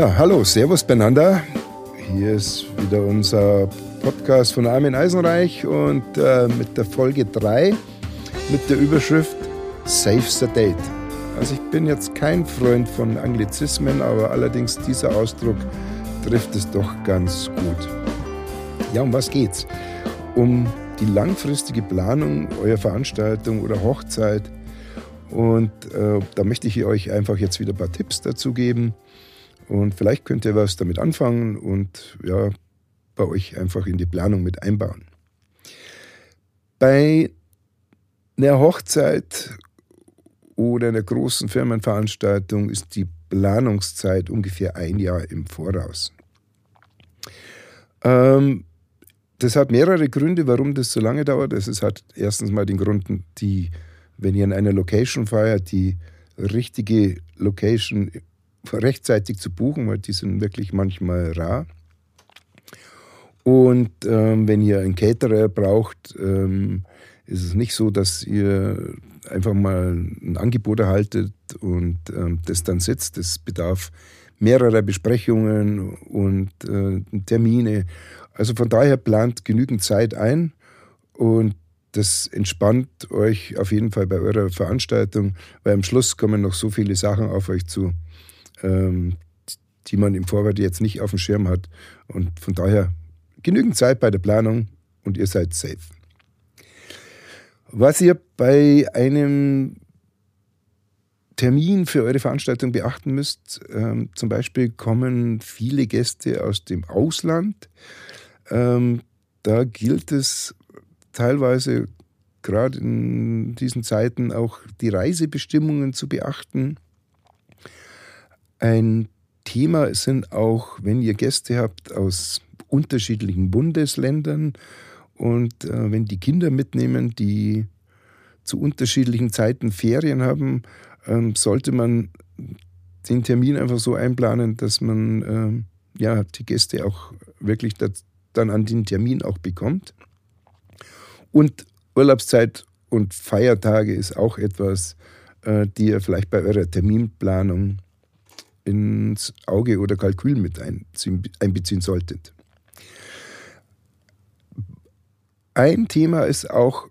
Ja, hallo, Servus beieinander. Hier ist wieder unser Podcast von Armin Eisenreich und äh, mit der Folge 3 mit der Überschrift Save the Date. Also ich bin jetzt kein Freund von Anglizismen, aber allerdings dieser Ausdruck trifft es doch ganz gut. Ja, um was geht's? Um die langfristige Planung eurer Veranstaltung oder Hochzeit. Und äh, da möchte ich euch einfach jetzt wieder ein paar Tipps dazu geben und vielleicht könnt ihr was damit anfangen und ja, bei euch einfach in die Planung mit einbauen. Bei einer Hochzeit oder einer großen Firmenveranstaltung ist die Planungszeit ungefähr ein Jahr im Voraus. Ähm, das hat mehrere Gründe, warum das so lange dauert. Es hat erstens mal den Grund, die, wenn ihr in einer Location feiert, die richtige Location rechtzeitig zu buchen, weil die sind wirklich manchmal rar. Und ähm, wenn ihr einen Caterer braucht, ähm, ist es nicht so, dass ihr einfach mal ein Angebot erhaltet und ähm, das dann setzt. Das bedarf mehrerer Besprechungen und äh, Termine. Also von daher plant genügend Zeit ein und das entspannt euch auf jeden Fall bei eurer Veranstaltung, weil am Schluss kommen noch so viele Sachen auf euch zu ähm, die man im Vorwärts jetzt nicht auf dem Schirm hat. Und von daher genügend Zeit bei der Planung und ihr seid safe. Was ihr bei einem Termin für eure Veranstaltung beachten müsst, ähm, zum Beispiel kommen viele Gäste aus dem Ausland. Ähm, da gilt es teilweise gerade in diesen Zeiten auch die Reisebestimmungen zu beachten. Ein Thema sind auch, wenn ihr Gäste habt aus unterschiedlichen Bundesländern und äh, wenn die Kinder mitnehmen, die zu unterschiedlichen Zeiten Ferien haben, ähm, sollte man den Termin einfach so einplanen, dass man ähm, ja, die Gäste auch wirklich das, dann an den Termin auch bekommt. Und Urlaubszeit und Feiertage ist auch etwas, äh, die ihr vielleicht bei eurer Terminplanung ins Auge oder Kalkül mit einbeziehen solltet. Ein Thema ist auch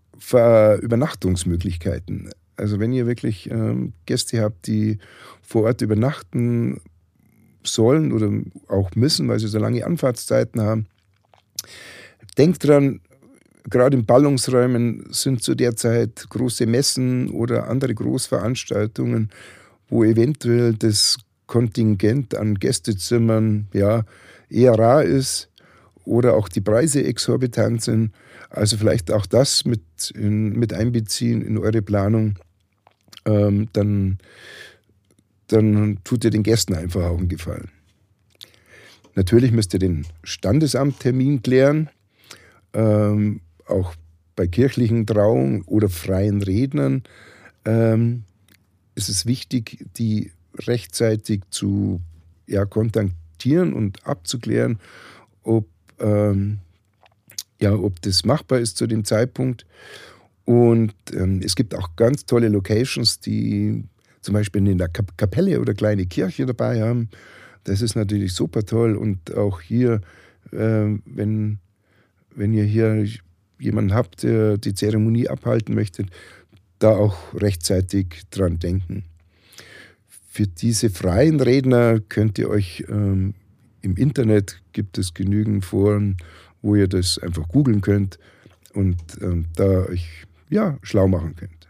Übernachtungsmöglichkeiten. Also wenn ihr wirklich ähm, Gäste habt, die vor Ort übernachten sollen oder auch müssen, weil sie so lange Anfahrtszeiten haben, denkt dran, gerade in Ballungsräumen sind zu der Zeit große Messen oder andere Großveranstaltungen, wo eventuell das Kontingent an Gästezimmern ja, eher rar ist oder auch die Preise exorbitant sind. Also vielleicht auch das mit, in, mit einbeziehen in eure Planung. Ähm, dann, dann tut ihr den Gästen einfach auch einen Gefallen. Natürlich müsst ihr den Standesamttermin klären, ähm, auch bei kirchlichen Trauungen oder freien Rednern ähm, ist es wichtig, die rechtzeitig zu ja, kontaktieren und abzuklären, ob, ähm, ja, ob das machbar ist zu dem Zeitpunkt. Und ähm, es gibt auch ganz tolle Locations, die zum Beispiel in der Kapelle oder kleine Kirche dabei haben. Das ist natürlich super toll. Und auch hier, äh, wenn, wenn ihr hier jemanden habt, der die Zeremonie abhalten möchte, da auch rechtzeitig dran denken. Für diese freien Redner könnt ihr euch ähm, im Internet gibt es genügend Foren, wo ihr das einfach googeln könnt und ähm, da euch ja, schlau machen könnt.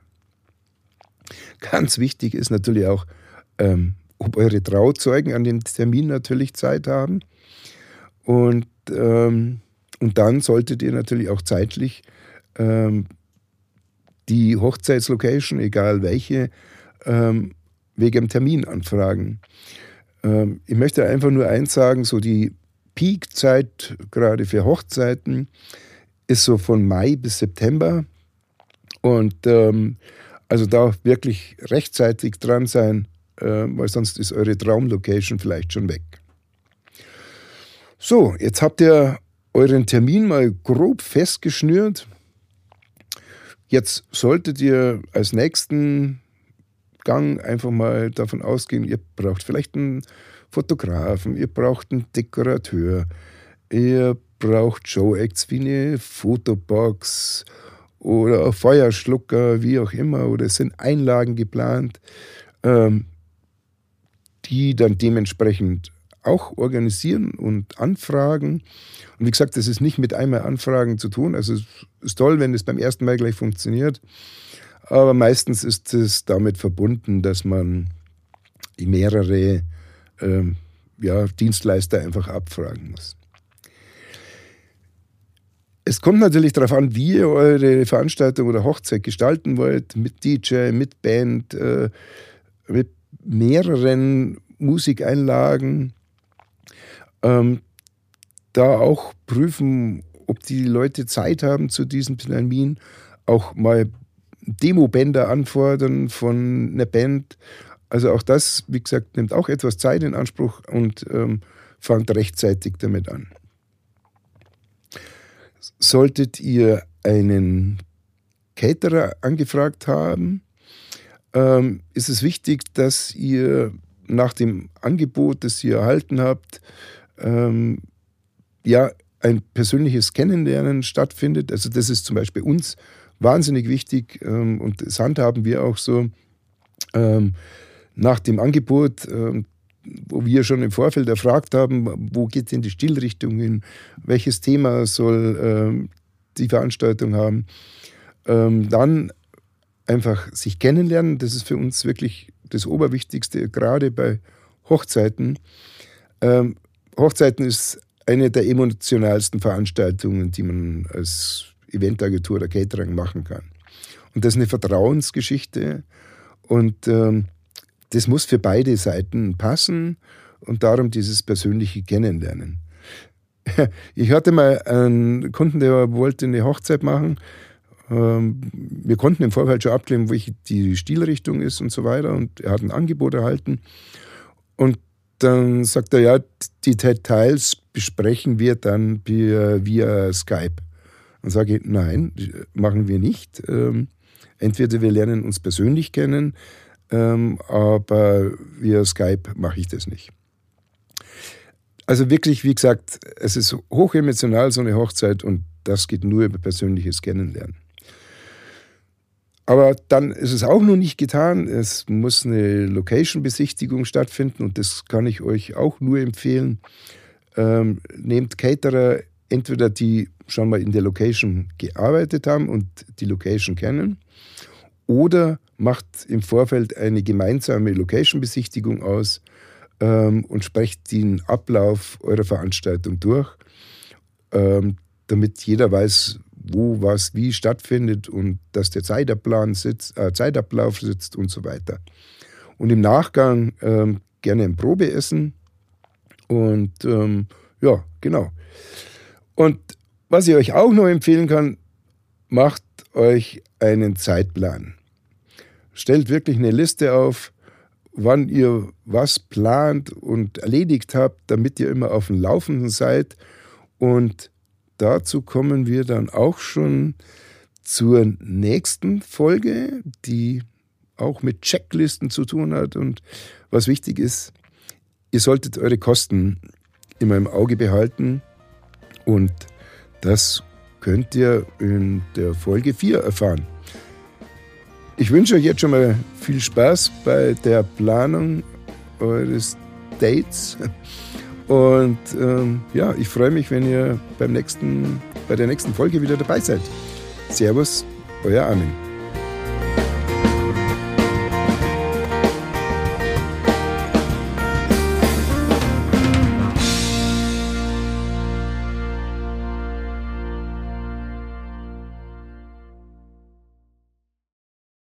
Ganz wichtig ist natürlich auch, ähm, ob eure Trauzeugen an dem Termin natürlich Zeit haben. Und, ähm, und dann solltet ihr natürlich auch zeitlich ähm, die Hochzeitslocation, egal welche, ähm, wegen dem Termin anfragen. Ähm, ich möchte einfach nur eins sagen, so die Peakzeit gerade für Hochzeiten ist so von Mai bis September. Und ähm, also da wirklich rechtzeitig dran sein, äh, weil sonst ist eure Traumlocation vielleicht schon weg. So, jetzt habt ihr euren Termin mal grob festgeschnürt. Jetzt solltet ihr als nächsten Gang einfach mal davon ausgehen, ihr braucht vielleicht einen Fotografen, ihr braucht einen Dekorateur, ihr braucht Showacts wie eine Fotobox oder Feuerschlucker, wie auch immer, oder es sind Einlagen geplant, ähm, die dann dementsprechend auch organisieren und anfragen. Und wie gesagt, das ist nicht mit einmal Anfragen zu tun. Also es ist toll, wenn es beim ersten Mal gleich funktioniert. Aber meistens ist es damit verbunden, dass man mehrere ähm, ja, Dienstleister einfach abfragen muss. Es kommt natürlich darauf an, wie ihr eure Veranstaltung oder Hochzeit gestalten wollt, mit DJ, mit Band, äh, mit mehreren Musikeinlagen. Ähm, da auch prüfen, ob die Leute Zeit haben zu diesem Termin, auch mal Demobänder anfordern von einer Band. Also auch das, wie gesagt, nimmt auch etwas Zeit in Anspruch und ähm, fangt rechtzeitig damit an. Solltet ihr einen Caterer angefragt haben, ähm, ist es wichtig, dass ihr nach dem Angebot, das ihr erhalten habt, ähm, ja, ein persönliches Kennenlernen stattfindet. Also das ist zum Beispiel uns wahnsinnig wichtig ähm, und das handhaben wir auch so. Ähm, nach dem Angebot, ähm, wo wir schon im Vorfeld erfragt haben, wo geht denn die Stilrichtung hin, welches Thema soll ähm, die Veranstaltung haben, ähm, dann einfach sich kennenlernen. Das ist für uns wirklich das Oberwichtigste, gerade bei Hochzeiten. Ähm, Hochzeiten ist eine der emotionalsten Veranstaltungen, die man als Eventagentur oder Catering machen kann. Und das ist eine Vertrauensgeschichte und ähm, das muss für beide Seiten passen und darum dieses persönliche Kennenlernen. Ich hatte mal einen Kunden, der wollte eine Hochzeit machen. Ähm, wir konnten im Vorfeld schon abklären, welche die Stilrichtung ist und so weiter. Und er hat ein Angebot erhalten. Und dann sagt er, ja, die Details besprechen wir dann via, via Skype. Dann sage nein, machen wir nicht. Ähm, entweder wir lernen uns persönlich kennen, ähm, aber via Skype mache ich das nicht. Also wirklich, wie gesagt, es ist hochemotional, so eine Hochzeit, und das geht nur über persönliches Kennenlernen. Aber dann ist es auch noch nicht getan. Es muss eine Location-Besichtigung stattfinden und das kann ich euch auch nur empfehlen. Ähm, nehmt Caterer, entweder die schon mal in der Location gearbeitet haben und die Location kennen, oder macht im Vorfeld eine gemeinsame Location-Besichtigung aus ähm, und sprecht den Ablauf eurer Veranstaltung durch, ähm, damit jeder weiß, wo was wie stattfindet und dass der Zeitplan sitzt, äh, Zeitablauf sitzt und so weiter. Und im Nachgang ähm, gerne ein Probeessen und ähm, ja, genau. Und was ich euch auch noch empfehlen kann, macht euch einen Zeitplan. Stellt wirklich eine Liste auf, wann ihr was plant und erledigt habt, damit ihr immer auf dem Laufenden seid und dazu kommen wir dann auch schon zur nächsten Folge, die auch mit Checklisten zu tun hat. Und was wichtig ist, ihr solltet eure Kosten immer im Auge behalten. Und das könnt ihr in der Folge 4 erfahren. Ich wünsche euch jetzt schon mal viel Spaß bei der Planung eures Dates. Und ähm, ja, ich freue mich, wenn ihr beim nächsten, bei der nächsten Folge wieder dabei seid. Servus, euer Armin.